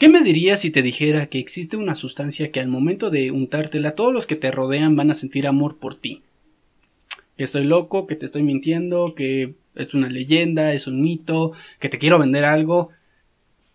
¿Qué me dirías si te dijera que existe una sustancia que al momento de untártela todos los que te rodean van a sentir amor por ti? Que estoy loco, que te estoy mintiendo, que es una leyenda, es un mito, que te quiero vender algo.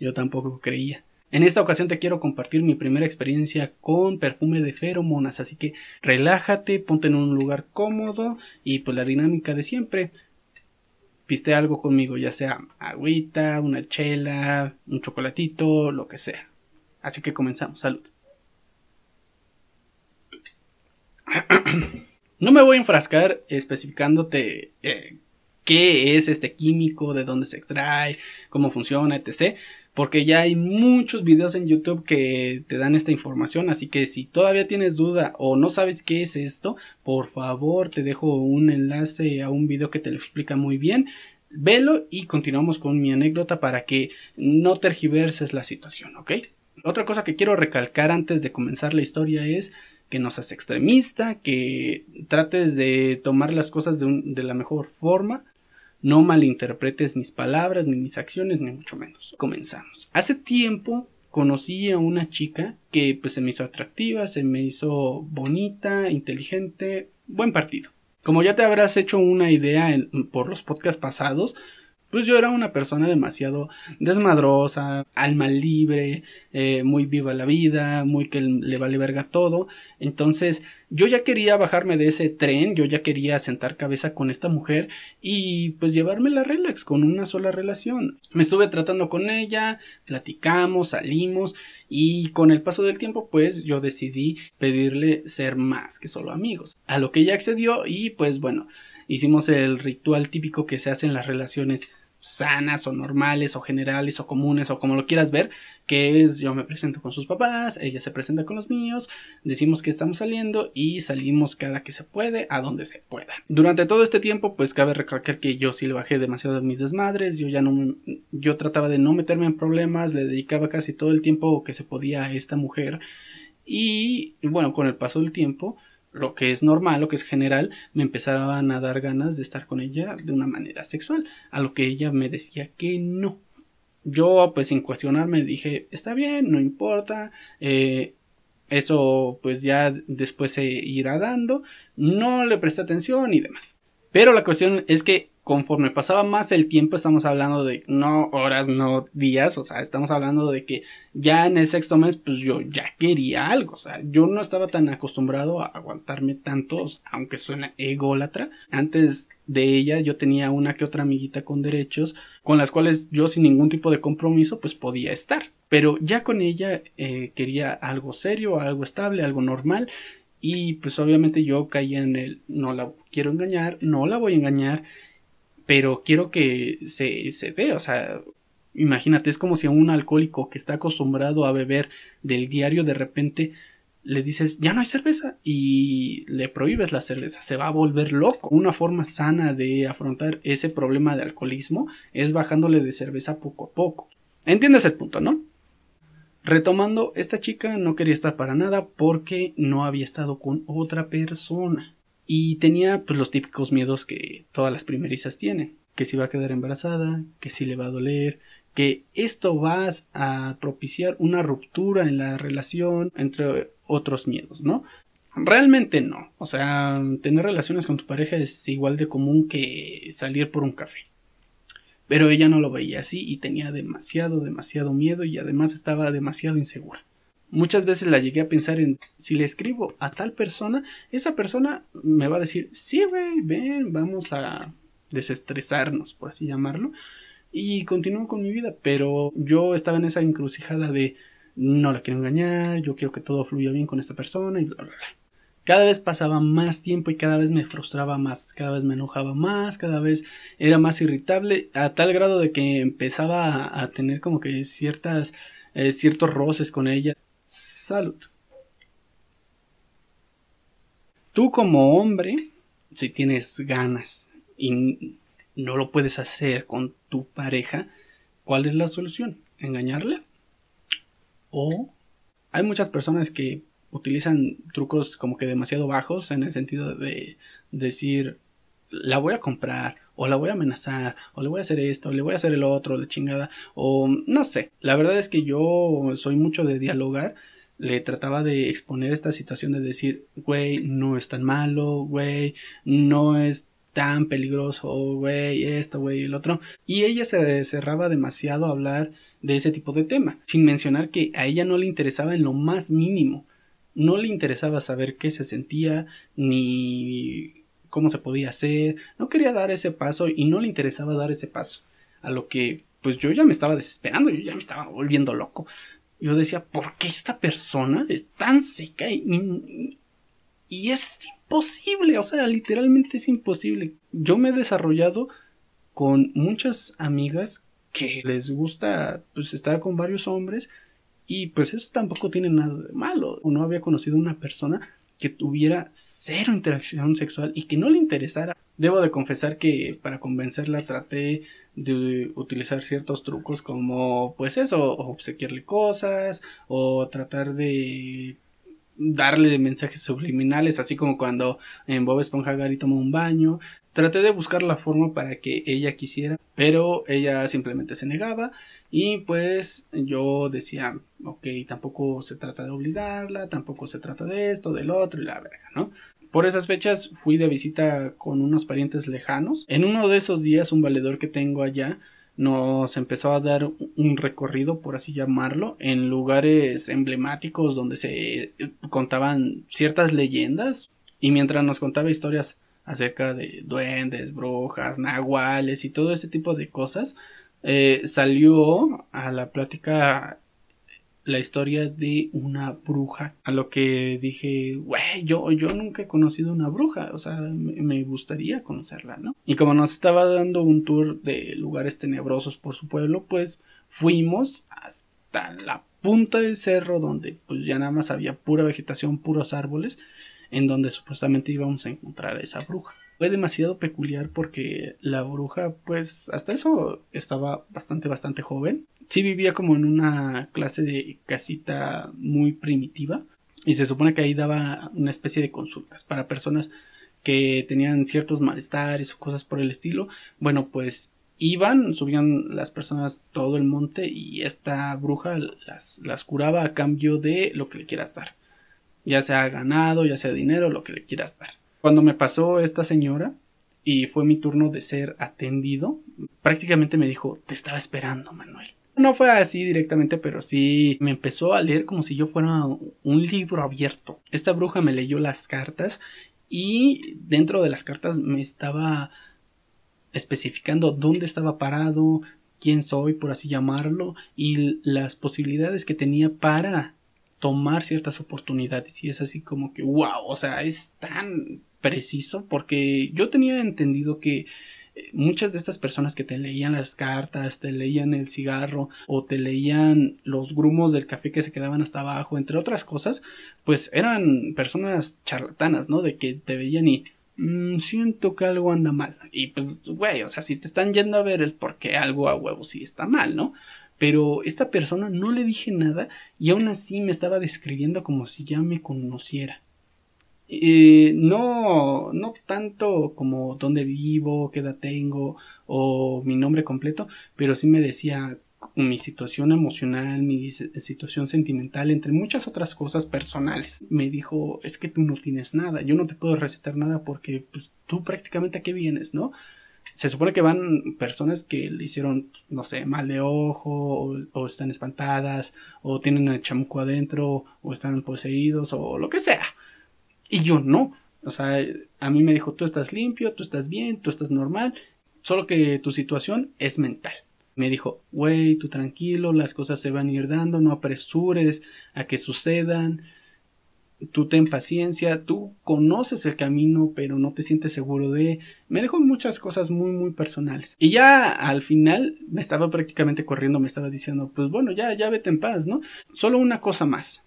Yo tampoco creía. En esta ocasión te quiero compartir mi primera experiencia con perfume de feromonas, así que relájate, ponte en un lugar cómodo y pues la dinámica de siempre piste algo conmigo, ya sea agüita, una chela, un chocolatito, lo que sea. Así que comenzamos, salud. No me voy a enfrascar especificándote eh, qué es este químico, de dónde se extrae, cómo funciona, etc. Porque ya hay muchos videos en YouTube que te dan esta información. Así que si todavía tienes duda o no sabes qué es esto, por favor te dejo un enlace a un video que te lo explica muy bien. Velo y continuamos con mi anécdota para que no tergiverses la situación, ¿ok? Otra cosa que quiero recalcar antes de comenzar la historia es que no seas extremista, que trates de tomar las cosas de, de la mejor forma no malinterpretes mis palabras, ni mis acciones, ni mucho menos. Comenzamos. Hace tiempo conocí a una chica que pues se me hizo atractiva, se me hizo bonita, inteligente, buen partido. Como ya te habrás hecho una idea por los podcasts pasados, pues yo era una persona demasiado desmadrosa, alma libre, eh, muy viva la vida, muy que le vale verga todo. Entonces yo ya quería bajarme de ese tren, yo ya quería sentar cabeza con esta mujer y pues llevarme la relax con una sola relación. Me estuve tratando con ella, platicamos, salimos y con el paso del tiempo pues yo decidí pedirle ser más que solo amigos. A lo que ella accedió y pues bueno, hicimos el ritual típico que se hace en las relaciones sanas o normales o generales o comunes o como lo quieras ver, que es yo me presento con sus papás, ella se presenta con los míos, decimos que estamos saliendo y salimos cada que se puede, a donde se pueda. Durante todo este tiempo, pues cabe recalcar que yo sí le bajé demasiado de mis desmadres, yo ya no yo trataba de no meterme en problemas, le dedicaba casi todo el tiempo que se podía a esta mujer y bueno, con el paso del tiempo lo que es normal, lo que es general, me empezaban a dar ganas de estar con ella de una manera sexual, a lo que ella me decía que no. Yo, pues sin cuestionarme, dije, está bien, no importa, eh, eso pues ya después se irá dando, no le presté atención y demás. Pero la cuestión es que conforme pasaba más el tiempo, estamos hablando de no horas, no días, o sea, estamos hablando de que ya en el sexto mes, pues yo ya quería algo, o sea, yo no estaba tan acostumbrado a aguantarme tantos, aunque suena ególatra. Antes de ella yo tenía una que otra amiguita con derechos, con las cuales yo sin ningún tipo de compromiso, pues podía estar. Pero ya con ella eh, quería algo serio, algo estable, algo normal. Y pues obviamente yo caía en el no la quiero engañar, no la voy a engañar pero quiero que se, se vea, o sea, imagínate, es como si a un alcohólico que está acostumbrado a beber del diario de repente le dices, ya no hay cerveza y le prohíbes la cerveza, se va a volver loco. Una forma sana de afrontar ese problema de alcoholismo es bajándole de cerveza poco a poco. ¿Entiendes el punto, no? Retomando, esta chica no quería estar para nada porque no había estado con otra persona. Y tenía pues los típicos miedos que todas las primerizas tienen. Que si va a quedar embarazada, que si le va a doler, que esto va a propiciar una ruptura en la relación, entre otros miedos, ¿no? Realmente no. O sea, tener relaciones con tu pareja es igual de común que salir por un café. Pero ella no lo veía así y tenía demasiado, demasiado miedo y además estaba demasiado insegura. Muchas veces la llegué a pensar en si le escribo a tal persona, esa persona me va a decir, sí, güey, ven, vamos a desestresarnos, por así llamarlo. Y continúo con mi vida, pero yo estaba en esa encrucijada de no la quiero engañar, yo quiero que todo fluya bien con esta persona y bla, bla, bla. Cada vez pasaba más tiempo y cada vez me frustraba más, cada vez me enojaba más, cada vez era más irritable, a tal grado de que empezaba a, tener como que ciertas, eh, ciertos roces con ella. Salud. Tú como hombre, si tienes ganas y no lo puedes hacer con tu pareja, ¿cuál es la solución? ¿Engañarle? O hay muchas personas que utilizan trucos como que demasiado bajos en el sentido de decir la voy a comprar, o la voy a amenazar, o le voy a hacer esto, le voy a hacer el otro, la chingada, o no sé. La verdad es que yo soy mucho de dialogar. Le trataba de exponer esta situación de decir, güey, no es tan malo, güey, no es tan peligroso, güey, esto, güey, el otro. Y ella se cerraba demasiado a hablar de ese tipo de tema, sin mencionar que a ella no le interesaba en lo más mínimo. No le interesaba saber qué se sentía, ni cómo se podía hacer, no quería dar ese paso y no le interesaba dar ese paso. A lo que pues yo ya me estaba desesperando, yo ya me estaba volviendo loco. Yo decía, ¿por qué esta persona es tan seca y, y es imposible? O sea, literalmente es imposible. Yo me he desarrollado con muchas amigas que les gusta pues estar con varios hombres y pues eso tampoco tiene nada de malo. No había conocido una persona que tuviera cero interacción sexual y que no le interesara. Debo de confesar que para convencerla traté de utilizar ciertos trucos como pues eso, obsequiarle cosas o tratar de darle mensajes subliminales, así como cuando en Bob Esponja Gary tomó un baño. Traté de buscar la forma para que ella quisiera, pero ella simplemente se negaba y pues yo decía, ok, tampoco se trata de obligarla, tampoco se trata de esto, del otro y la verga, ¿no? Por esas fechas fui de visita con unos parientes lejanos. En uno de esos días un valedor que tengo allá nos empezó a dar un recorrido, por así llamarlo, en lugares emblemáticos donde se contaban ciertas leyendas y mientras nos contaba historias acerca de duendes, brujas, nahuales y todo ese tipo de cosas, eh, salió a la plática la historia de una bruja. A lo que dije, güey, yo, yo nunca he conocido una bruja, o sea, me, gustaría conocerla, ¿no? Y como nos estaba dando un tour de lugares tenebrosos por su pueblo, pues fuimos hasta la punta del cerro donde pues ya nada más había pura vegetación, puros árboles, en donde supuestamente íbamos a encontrar a esa bruja fue demasiado peculiar porque la bruja, pues hasta eso estaba bastante, bastante joven. Sí vivía como en una clase de casita muy primitiva y se supone que ahí daba una especie de consultas para personas que tenían ciertos malestares o cosas por el estilo. Bueno, pues iban, subían las personas todo el monte y esta bruja las, las curaba a cambio de lo que le quieras dar. Ya sea ganado, ya sea dinero, lo que le quieras dar. Cuando me pasó esta señora y fue mi turno de ser atendido, prácticamente me dijo, te estaba esperando, Manuel. No fue así directamente, pero sí me empezó a leer como si yo fuera un libro abierto. Esta bruja me leyó las cartas y dentro de las cartas me estaba especificando dónde estaba parado, quién soy, por así llamarlo, y las posibilidades que tenía para tomar ciertas oportunidades. Y es así como que, wow, o sea, es tan preciso porque yo tenía entendido que eh, muchas de estas personas que te leían las cartas, te leían el cigarro o te leían los grumos del café que se quedaban hasta abajo, entre otras cosas, pues eran personas charlatanas, ¿no? De que te veían y mm, siento que algo anda mal. Y pues, güey, o sea, si te están yendo a ver es porque algo a huevo sí está mal, ¿no? Pero esta persona no le dije nada y aún así me estaba describiendo como si ya me conociera. Eh, no, no tanto como dónde vivo, qué edad tengo o mi nombre completo, pero sí me decía mi situación emocional, mi situación sentimental, entre muchas otras cosas personales. Me dijo, es que tú no tienes nada, yo no te puedo recetar nada porque pues, tú prácticamente a qué vienes, ¿no? Se supone que van personas que le hicieron, no sé, mal de ojo, o, o están espantadas, o tienen el chamuco adentro, o están poseídos, o lo que sea. Y yo no. O sea, a mí me dijo, tú estás limpio, tú estás bien, tú estás normal, solo que tu situación es mental. Me dijo, güey, tú tranquilo, las cosas se van a ir dando, no apresures a que sucedan, tú ten paciencia, tú conoces el camino, pero no te sientes seguro de... Me dejó muchas cosas muy, muy personales. Y ya al final me estaba prácticamente corriendo, me estaba diciendo, pues bueno, ya, ya vete en paz, ¿no? Solo una cosa más.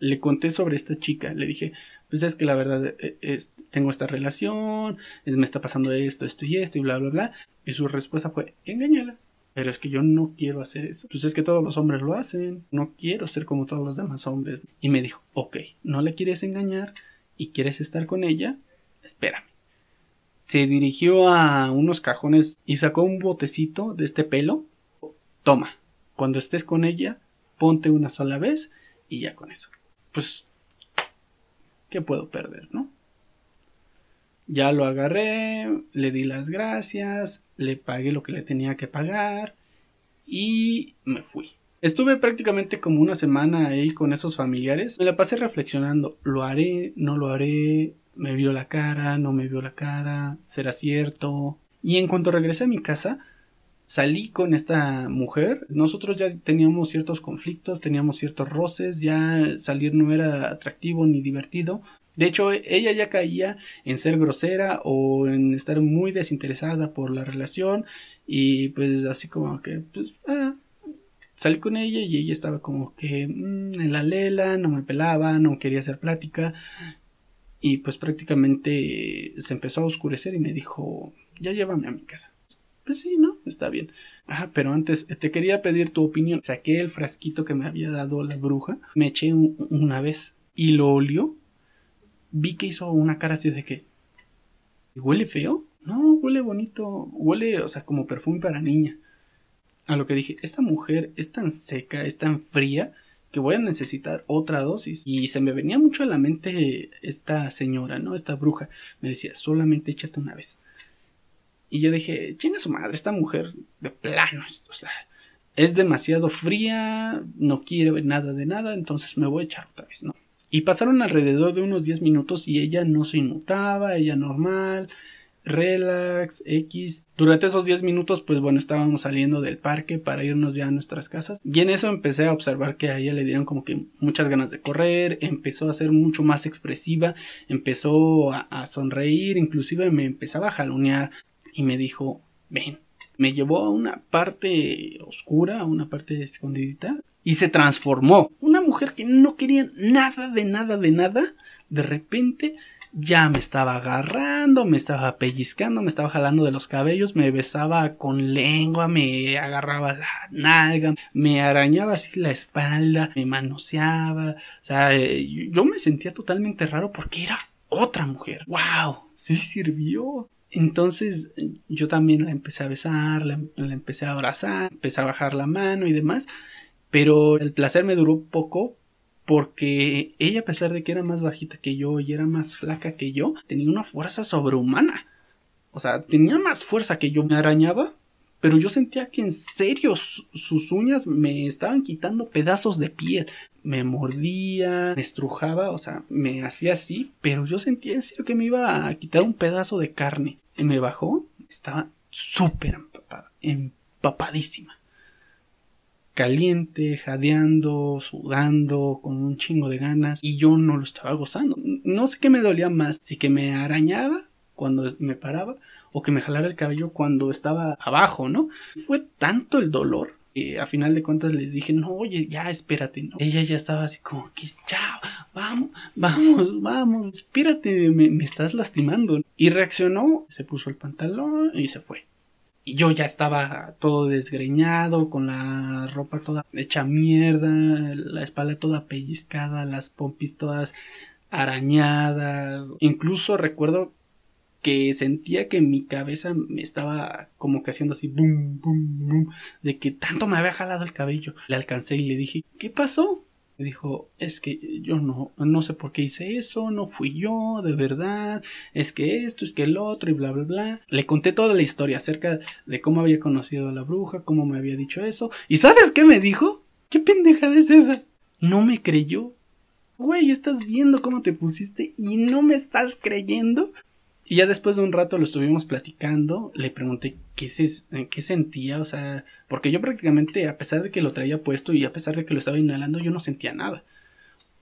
Le conté sobre esta chica, le dije, pues es que la verdad eh, tengo esta relación, me está pasando esto, esto y esto y bla, bla, bla. Y su respuesta fue, engañala. Pero es que yo no quiero hacer eso. Pues es que todos los hombres lo hacen. No quiero ser como todos los demás hombres. Y me dijo, ok, no le quieres engañar y quieres estar con ella, espérame. Se dirigió a unos cajones y sacó un botecito de este pelo. Toma, cuando estés con ella, ponte una sola vez y ya con eso. Pues, ¿qué puedo perder, no? Ya lo agarré, le di las gracias, le pagué lo que le tenía que pagar y me fui. Estuve prácticamente como una semana ahí con esos familiares. Me la pasé reflexionando, ¿lo haré? ¿No lo haré? ¿Me vio la cara? ¿No me vio la cara? ¿Será cierto? Y en cuanto regresé a mi casa, salí con esta mujer. Nosotros ya teníamos ciertos conflictos, teníamos ciertos roces, ya salir no era atractivo ni divertido. De hecho, ella ya caía en ser grosera o en estar muy desinteresada por la relación y pues así como que, pues, ah, salí con ella y ella estaba como que mm, en la lela, no me pelaba, no quería hacer plática y pues prácticamente se empezó a oscurecer y me dijo, ya llévame a mi casa. Pues sí, ¿no? Está bien. Ajá, pero antes te quería pedir tu opinión. Saqué el frasquito que me había dado la bruja, me eché una vez y lo olió vi que hizo una cara así de que. ¿Huele feo? No, huele bonito. Huele, o sea, como perfume para niña. A lo que dije, esta mujer es tan seca, es tan fría, que voy a necesitar otra dosis. Y se me venía mucho a la mente esta señora, ¿no? Esta bruja. Me decía, solamente échate una vez. Y yo dije, ¿quién es su madre? Esta mujer de plano, o sea, es demasiado fría, no quiere ver nada de nada, entonces me voy a echar otra vez, ¿no? Y pasaron alrededor de unos 10 minutos y ella no se inmutaba, ella normal, relax, X. Durante esos 10 minutos, pues bueno, estábamos saliendo del parque para irnos ya a nuestras casas. Y en eso empecé a observar que a ella le dieron como que muchas ganas de correr, empezó a ser mucho más expresiva, empezó a, a sonreír, inclusive me empezaba a jalonear y me dijo, ven. Me llevó a una parte oscura, a una parte escondidita, y se transformó. Una mujer que no quería nada de nada de nada, de repente ya me estaba agarrando, me estaba pellizcando, me estaba jalando de los cabellos, me besaba con lengua, me agarraba la nalga, me arañaba así la espalda, me manoseaba, o sea, yo me sentía totalmente raro porque era otra mujer. ¡Wow! Sí sirvió. Entonces yo también la empecé a besar, la, empecé a abrazar, empecé a bajar la mano y demás. Pero el placer me duró poco porque ella, a pesar de que era más bajita que yo y era más flaca que yo, tenía una fuerza sobrehumana. O sea, tenía más fuerza que yo. Me arañaba, pero yo sentía que en serio sus uñas me estaban quitando pedazos de piel. Me mordía, me estrujaba, o sea, me hacía así, pero yo sentía en serio que me iba a quitar un pedazo de carne. Me bajó, estaba súper empapada, empapadísima caliente, jadeando, sudando, con un chingo de ganas y yo no lo estaba gozando. No sé qué me dolía más, si que me arañaba cuando me paraba o que me jalara el cabello cuando estaba abajo, ¿no? Fue tanto el dolor que a final de cuentas le dije, no, oye, ya espérate, ¿no? Ella ya estaba así como que, vamos, vamos, vamos, espérate, me, me estás lastimando. Y reaccionó, se puso el pantalón y se fue. Y yo ya estaba todo desgreñado, con la ropa toda hecha mierda, la espalda toda pellizcada, las pompis todas arañadas. Incluso recuerdo que sentía que mi cabeza me estaba como que haciendo así boom, boom, boom, de que tanto me había jalado el cabello. Le alcancé y le dije, ¿qué pasó? Me dijo, es que yo no, no sé por qué hice eso, no fui yo, de verdad, es que esto, es que el otro y bla, bla, bla. Le conté toda la historia acerca de cómo había conocido a la bruja, cómo me había dicho eso. ¿Y sabes qué me dijo? ¿Qué pendejada es esa? No me creyó. Güey, estás viendo cómo te pusiste y no me estás creyendo. Y ya después de un rato lo estuvimos platicando, le pregunté qué, se, qué sentía, o sea, porque yo prácticamente, a pesar de que lo traía puesto y a pesar de que lo estaba inhalando, yo no sentía nada.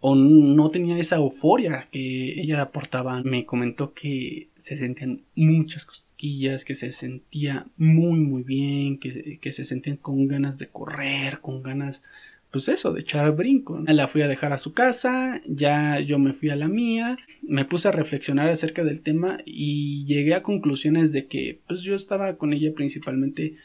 O no tenía esa euforia que ella aportaba. Me comentó que se sentían muchas cosquillas, que se sentía muy, muy bien, que, que se sentían con ganas de correr, con ganas pues eso, de echar brinco. La fui a dejar a su casa, ya yo me fui a la mía, me puse a reflexionar acerca del tema y llegué a conclusiones de que pues yo estaba con ella principalmente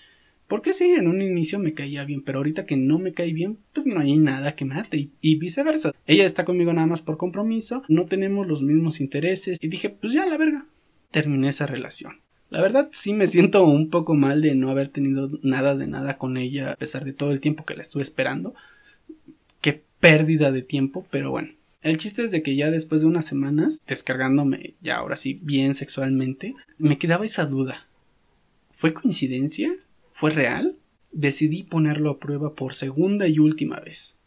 porque sí, en un inicio me caía bien, pero ahorita que no me cae bien, pues no hay nada que mate y, y viceversa. Ella está conmigo nada más por compromiso, no tenemos los mismos intereses y dije, pues ya la verga. terminé esa relación. La verdad sí me siento un poco mal de no haber tenido nada de nada con ella a pesar de todo el tiempo que la estuve esperando. Pérdida de tiempo, pero bueno. El chiste es de que ya después de unas semanas, descargándome ya ahora sí bien sexualmente, me quedaba esa duda. ¿Fue coincidencia? ¿Fue real? Decidí ponerlo a prueba por segunda y última vez.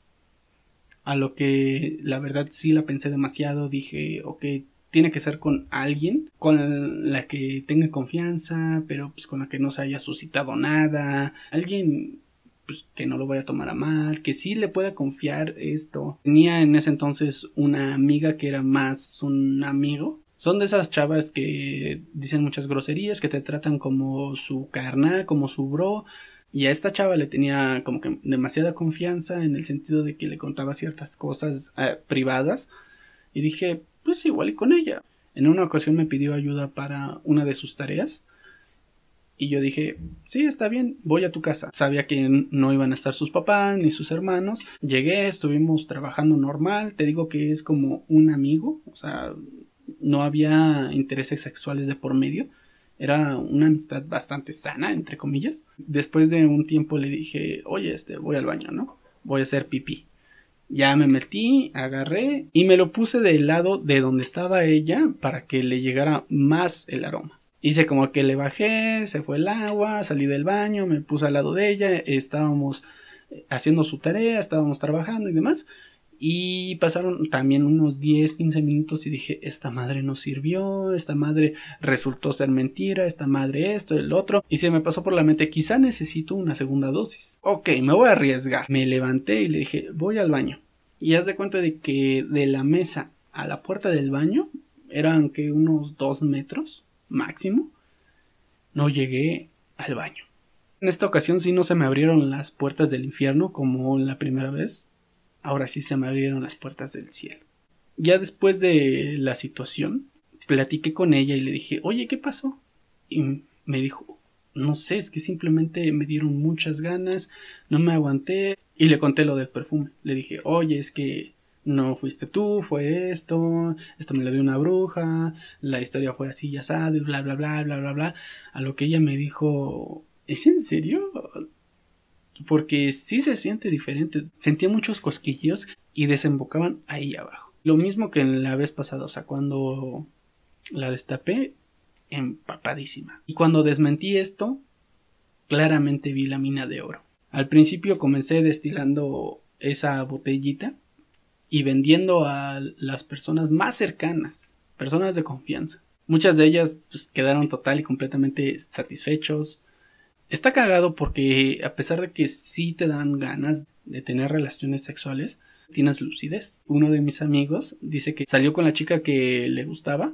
A lo que la verdad sí la pensé demasiado, dije, ok, tiene que ser con alguien con la que tenga confianza, pero pues con la que no se haya suscitado nada, alguien pues, que no lo vaya a tomar a mal, que sí le pueda confiar esto. Tenía en ese entonces una amiga que era más un amigo. Son de esas chavas que dicen muchas groserías, que te tratan como su carnal, como su bro. Y a esta chava le tenía como que demasiada confianza en el sentido de que le contaba ciertas cosas eh, privadas. Y dije, pues igual y con ella. En una ocasión me pidió ayuda para una de sus tareas y yo dije, sí, está bien, voy a tu casa. Sabía que no iban a estar sus papás ni sus hermanos. Llegué, estuvimos trabajando normal. Te digo que es como un amigo. O sea, no había intereses sexuales de por medio. Era una amistad bastante sana, entre comillas. Después de un tiempo le dije, oye, este, voy al baño, ¿no? Voy a hacer pipí. Ya me metí, agarré y me lo puse del lado de donde estaba ella para que le llegara más el aroma. Hice como que le bajé, se fue el agua, salí del baño, me puse al lado de ella, estábamos eh, haciendo su tarea, estábamos trabajando y demás. Y pasaron también unos 10, 15 minutos y dije, esta madre no sirvió, esta madre resultó ser mentira, esta madre esto, el otro. Y se me pasó por la mente, quizá necesito una segunda dosis. Ok, me voy a arriesgar. Me levanté y le dije, voy al baño. Y haz de cuenta de que de la mesa a la puerta del baño eran que unos 2 metros máximo, no llegué al baño. En esta ocasión sí no se me abrieron las puertas del infierno como la primera vez, ahora sí se me abrieron las puertas del cielo. Ya después de la situación, platiqué con ella y le dije, oye, ¿qué pasó? Y me dijo, no sé, es que simplemente me dieron muchas ganas, no me aguanté y le conté lo del perfume. Le dije, oye, es que no fuiste tú, fue esto, esto me lo dio una bruja, la historia fue así y asado y bla bla bla bla bla bla. A lo que ella me dijo, ¿es en serio? Porque sí se siente diferente. Sentía muchos cosquillos y desembocaban ahí abajo. Lo mismo que en la vez pasada, o sea, cuando la destapé, empapadísima. Y cuando desmentí esto, claramente vi la mina de oro. Al principio comencé destilando esa botellita y vendiendo a las personas más cercanas, personas de confianza. Muchas de ellas pues, quedaron total y completamente satisfechos. Está cagado porque a pesar de que sí te dan ganas de tener relaciones sexuales, tienes lucidez. Uno de mis amigos dice que salió con la chica que le gustaba,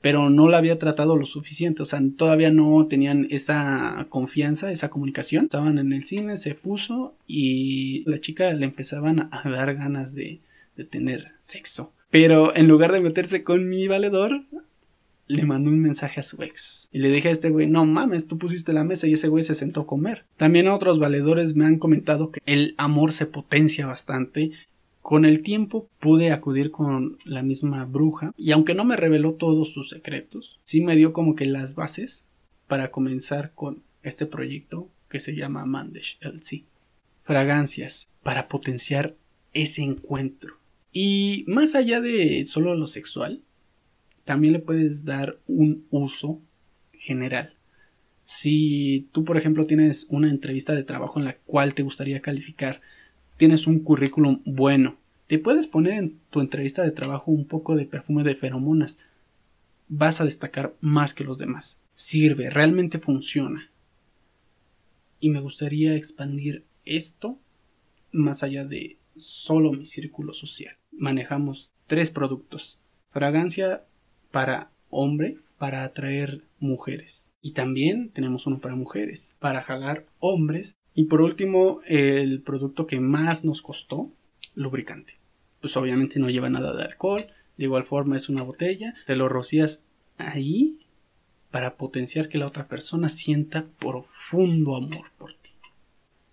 pero no la había tratado lo suficiente, o sea, todavía no tenían esa confianza, esa comunicación. Estaban en el cine, se puso y la chica le empezaban a dar ganas de, de tener sexo. Pero en lugar de meterse con mi valedor, le mandó un mensaje a su ex. Y le dije a este güey, no mames, tú pusiste la mesa y ese güey se sentó a comer. También otros valedores me han comentado que el amor se potencia bastante. Con el tiempo pude acudir con la misma bruja y aunque no me reveló todos sus secretos, sí me dio como que las bases para comenzar con este proyecto que se llama Mandesh LC. Fragancias para potenciar ese encuentro y más allá de solo lo sexual, también le puedes dar un uso general. Si tú, por ejemplo, tienes una entrevista de trabajo en la cual te gustaría calificar, tienes un currículum bueno, te puedes poner en tu entrevista de trabajo un poco de perfume de feromonas. Vas a destacar más que los demás. Sirve, realmente funciona. Y me gustaría expandir esto más allá de solo mi círculo social manejamos tres productos. Fragancia para hombre, para atraer mujeres. Y también tenemos uno para mujeres, para jalar hombres. Y por último, el producto que más nos costó, lubricante. Pues obviamente no lleva nada de alcohol. De igual forma es una botella. Te lo rocías ahí para potenciar que la otra persona sienta profundo amor por ti.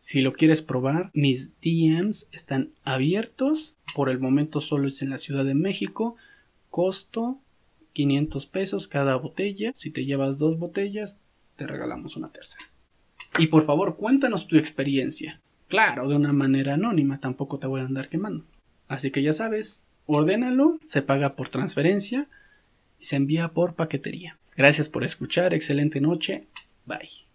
Si lo quieres probar, mis DMs están abiertos. Por el momento solo es en la Ciudad de México. Costo 500 pesos cada botella. Si te llevas dos botellas, te regalamos una tercera. Y por favor, cuéntanos tu experiencia. Claro, de una manera anónima, tampoco te voy a andar quemando. Así que ya sabes, ordénalo, se paga por transferencia y se envía por paquetería. Gracias por escuchar, excelente noche, bye.